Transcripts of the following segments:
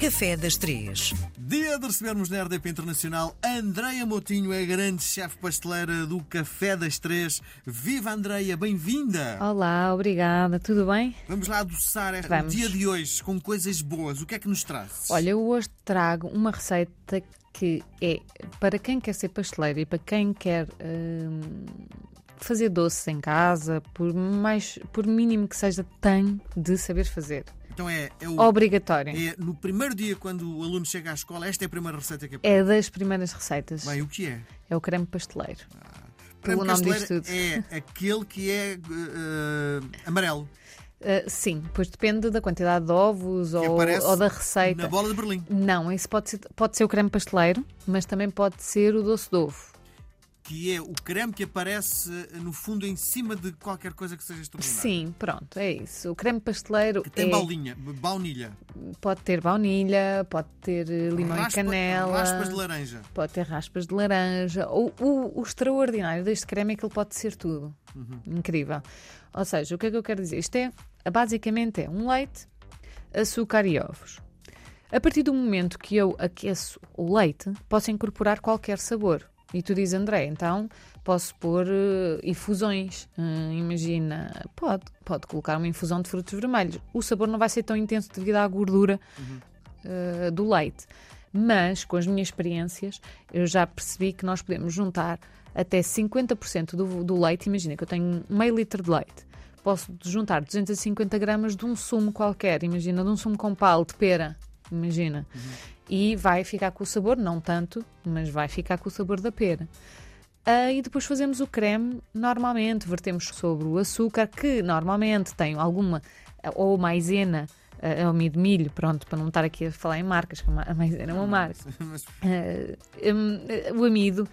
Café das Três. Dia de recebermos na RDP Internacional Andreia Motinho, é a grande chefe pasteleira do Café das Três. Viva Andreia, bem-vinda! Olá, obrigada, tudo bem? Vamos lá adoçar este Vamos. dia de hoje com coisas boas. O que é que nos traz? Olha, eu hoje trago uma receita que é para quem quer ser pasteleiro e para quem quer hum, fazer doces em casa, por, mais, por mínimo que seja, tem de saber fazer. Então é, é, o, Obrigatório. é no primeiro dia quando o aluno chega à escola, esta é a primeira receita que é É das primeiras receitas. Bem, o que é? É o creme pasteleiro. Creme o nome diz pasteleiro tudo. É aquele que é eh, amarelo, Ah, sim, pois depende da quantidade de ovos ou, ou da receita. na bola de Berlim. Não, isso pode ser, pode ser o creme pasteleiro, mas também pode ser o doce de ovo. Que é o creme que aparece eh, no fundo em cima de qualquer coisa que seja extraordinária. Sim, pronto, é isso. O creme pasteleiro Que tem é- baunilha, baunilha. pode ter baunilha, pode ter limão Raspa- e canela, Raspas de laranja. pode ter raspas de laranja. O, o- o extraordinário deste creme é que ele pode ser tudo. Uhum. Incrível. Ou seja, o que é que eu quero dizer? Isto é, basicamente, é um leite, açúcar e ovos. A partir do momento que eu aqueço o leite, posso incorporar qualquer sabor. E tu dizes, André, então posso pôr eh, infusões. Hum, imagina, pode, pode colocar uma infusão de frutos vermelhos. O sabor não vai ser tão intenso devido à gordura eh, do leite. Mas, com as minhas experiências, eu já percebi que nós podemos juntar até 50% do, do leite. Imagina que eu tenho meio litro de leite. Posso juntar 250 gramas de um sumo qualquer. Imagina, de um sumo com palo de pera. Imagina. E vai ficar com o sabor, não tanto, mas vai ficar com o sabor da pera. Ah, e depois fazemos o creme normalmente, vertemos sobre o açúcar, que normalmente tem alguma, ou maisena, ah, é o amido de milho, pronto, para não estar aqui a falar em marcas, que a ma- a maisena é uma marca. Mas, Ah, hum, o amido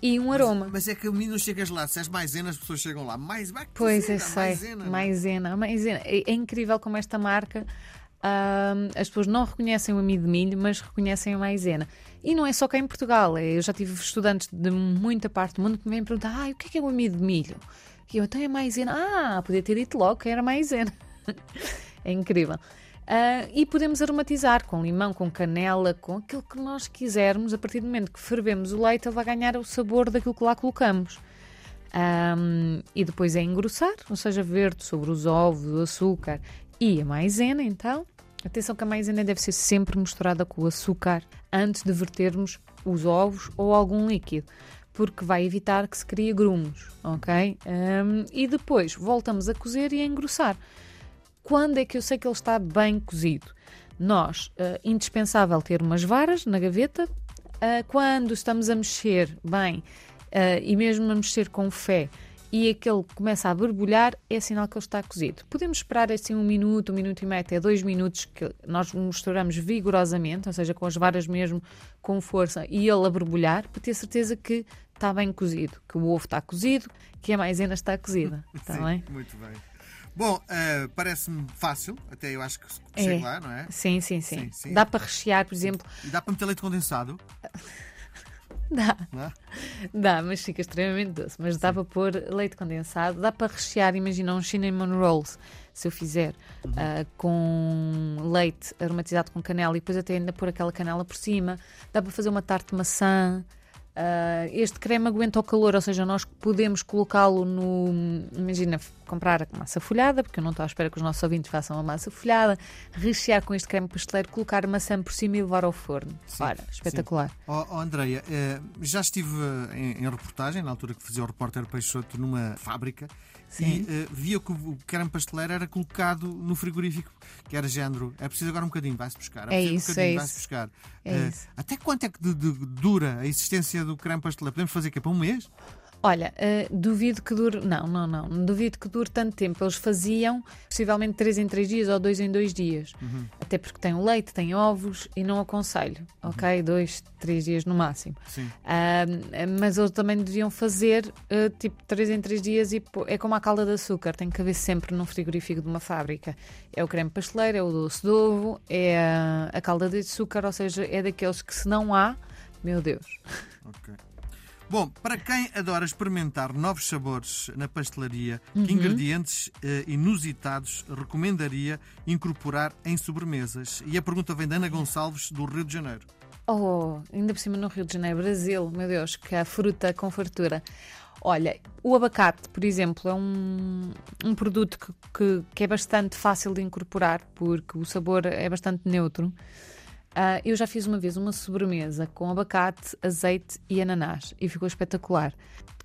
e um aroma. mas é que a mim não chegas lá. Se és maisena, as pessoas chegam lá. Mais, Pois, eu sei. maisena, é? Maisena. maisena. É, é incrível como esta marca. As pessoas não reconhecem o amido de milho, mas reconhecem a maisena. E não é só cá em Portugal. é- Eu já tive estudantes de muita parte do mundo que me vêm perguntar: ah, o que é, que é o amido de milho? E eu, então é maisena. Ah, podia ter dito logo que era maisena. é incrível. Ah, e podemos aromatizar com limão, com canela, com aquilo que nós quisermos. A partir do momento que fervemos o leite, ele vai ganhar o sabor daquilo que lá colocamos. Ahm, e depois é engrossar, ou seja, verde sobre os ovos, o açúcar e a maisena, então. Atenção que a maisena deve ser sempre misturada com o açúcar antes de vertermos os ovos ou algum líquido, porque vai evitar que se crie grumos, ok? Ahm, e depois voltamos a cozer e a engrossar. Quando é que eu sei que ele está bem cozido? Nós, é indispensável ter umas varas na gaveta. ah, quando estamos a mexer bem ah, e mesmo a mexer com fé e aquele começa a borbulhar, é sinal que ele está cozido. Podemos esperar assim um minuto, um minuto e meio, até dois minutos que nós misturamos vigorosamente, ou seja, com as varas mesmo com força e ele a borbulhar, para ter certeza que está bem cozido, que o ovo está cozido, que a maisena está cozida. Está Sim, bem? muito bem. Bom, eh, parece-me fácil. Até eu acho que É. chego lá, não é? Sim, sim, sim, Sim, sim. Dá para rechear, por exemplo. E dá para meter leite condensado. Dá, Não é? dá, mas fica extremamente doce. Mas dá para pôr leite condensado, dá para rechear, imagina um cinnamon rolls, se eu fizer, ah, com leite aromatizado com canela e depois até ainda pôr aquela canela por cima. Dá para fazer uma tarte de maçã. Ah, este creme aguenta o calor, ou seja, nós podemos colocá-lo no. Imagina, comprar a massa folhada, porque eu não estou à espera que os nossos ouvintes façam a massa folhada, rechear com este creme pasteleiro, colocar maçã por cima e levar ao forno. Sim, Ora, espetacular. Oh, oh, Andreia, eh, já estive eh, em, em reportagem, na altura que fazia o repórter Peixoto numa fábrica, Sim. e eh, via que o, creme pasteleiro era colocado no frigorífico, que era género. É preciso agora um bocadinho, vai-se buscar. É preciso isso, um é vai-se isso. buscar. É Eh, isso. Até quanto é que de- de- dura a existência do creme pasteleiro? Podemos fazer que para um mês? Olha, eh, duvido que dure. Não, não, não. Duvido que dure tanto tempo. Eles faziam possivelmente 3 em 3 dias ou 2 em 2 dias. Uhum. Até porque tem o leite, tem ovos e não aconselho. Ok? 2, 3 dias no máximo. Sim. Ah, mas eles também deviam fazer eh, tipo 3 em 3 dias e é como a calda de açúcar, tem que haver sempre no frigorífico de uma fábrica. É o creme pasteleiro, é o doce de ovo, é a, a calda de açúcar, ou seja, é daqueles que se não há, meu Deus. Ok. Bom, para quem adora experimentar novos sabores na pastelaria, Uhum. que ingredientes eh, inusitados recomendaria incorporar em sobremesas? E a pergunta vem da Ana Gonçalves, do Rio de Janeiro. Oh, ainda por cima no Rio de Janeiro, Brasil, meu Deus, que a fruta com fartura. Olha, o abacate, por exemplo, é um, um produto que, que, que é bastante fácil de incorporar porque o sabor é bastante neutro. Ah, eu já fiz uma vez uma sobremesa com abacate, azeite e ananás e ficou espetacular.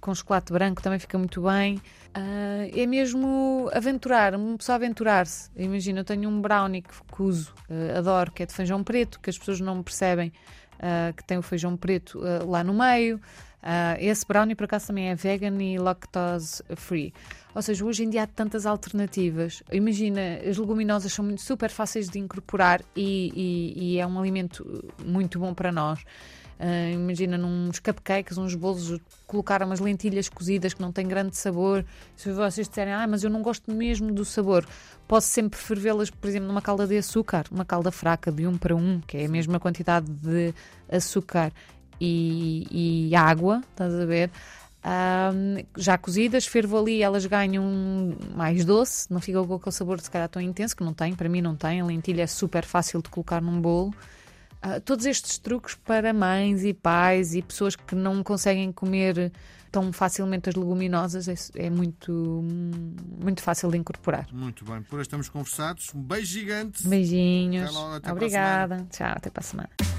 Com chocolate branco também fica muito bem. Ah, é mesmo aventurar, uma pessoa aventurar-se. Imagina, eu tenho um brownie que, uso, ah, adoro, que é de feijão preto, que as pessoas não percebem ah, que tem o feijão preto ah, lá no meio. Ah, esse brownie, por acaso, também é vegan e lactose free. Ou seja, hoje em dia há tantas alternativas. Imagina, as leguminosas são muito, super fáceis de incorporar e, e- e é um alimento muito bom para nós. Ah, imagina nos cupcakes, uns bolos, colocar umas lentilhas cozidas que não têm grande sabor. Se vocês disserem, ah, mas eu não gosto mesmo do sabor, posso sempre fervê-las, por exemplo, numa calda de açúcar, uma calda fraca de um para um, que é a mesma quantidade de açúcar e, e água, estás a ver? Ahm, já cozidas, fervo ali, elas ganham mais doce, não fica com aquele sabor se calhar tão intenso, que não tem, para mim não tem. A lentilha é super fácil de colocar num bolo. Ah, todos estes truques para mães e pais e pessoas que não conseguem comer tão facilmente as leguminosas é, é muito, muito fácil de incorporar. Muito bem, por hoje estamos conversados. Um beijo gigante. Beijinhos. Até logo, até Obrigada. Tchau, até para a semana.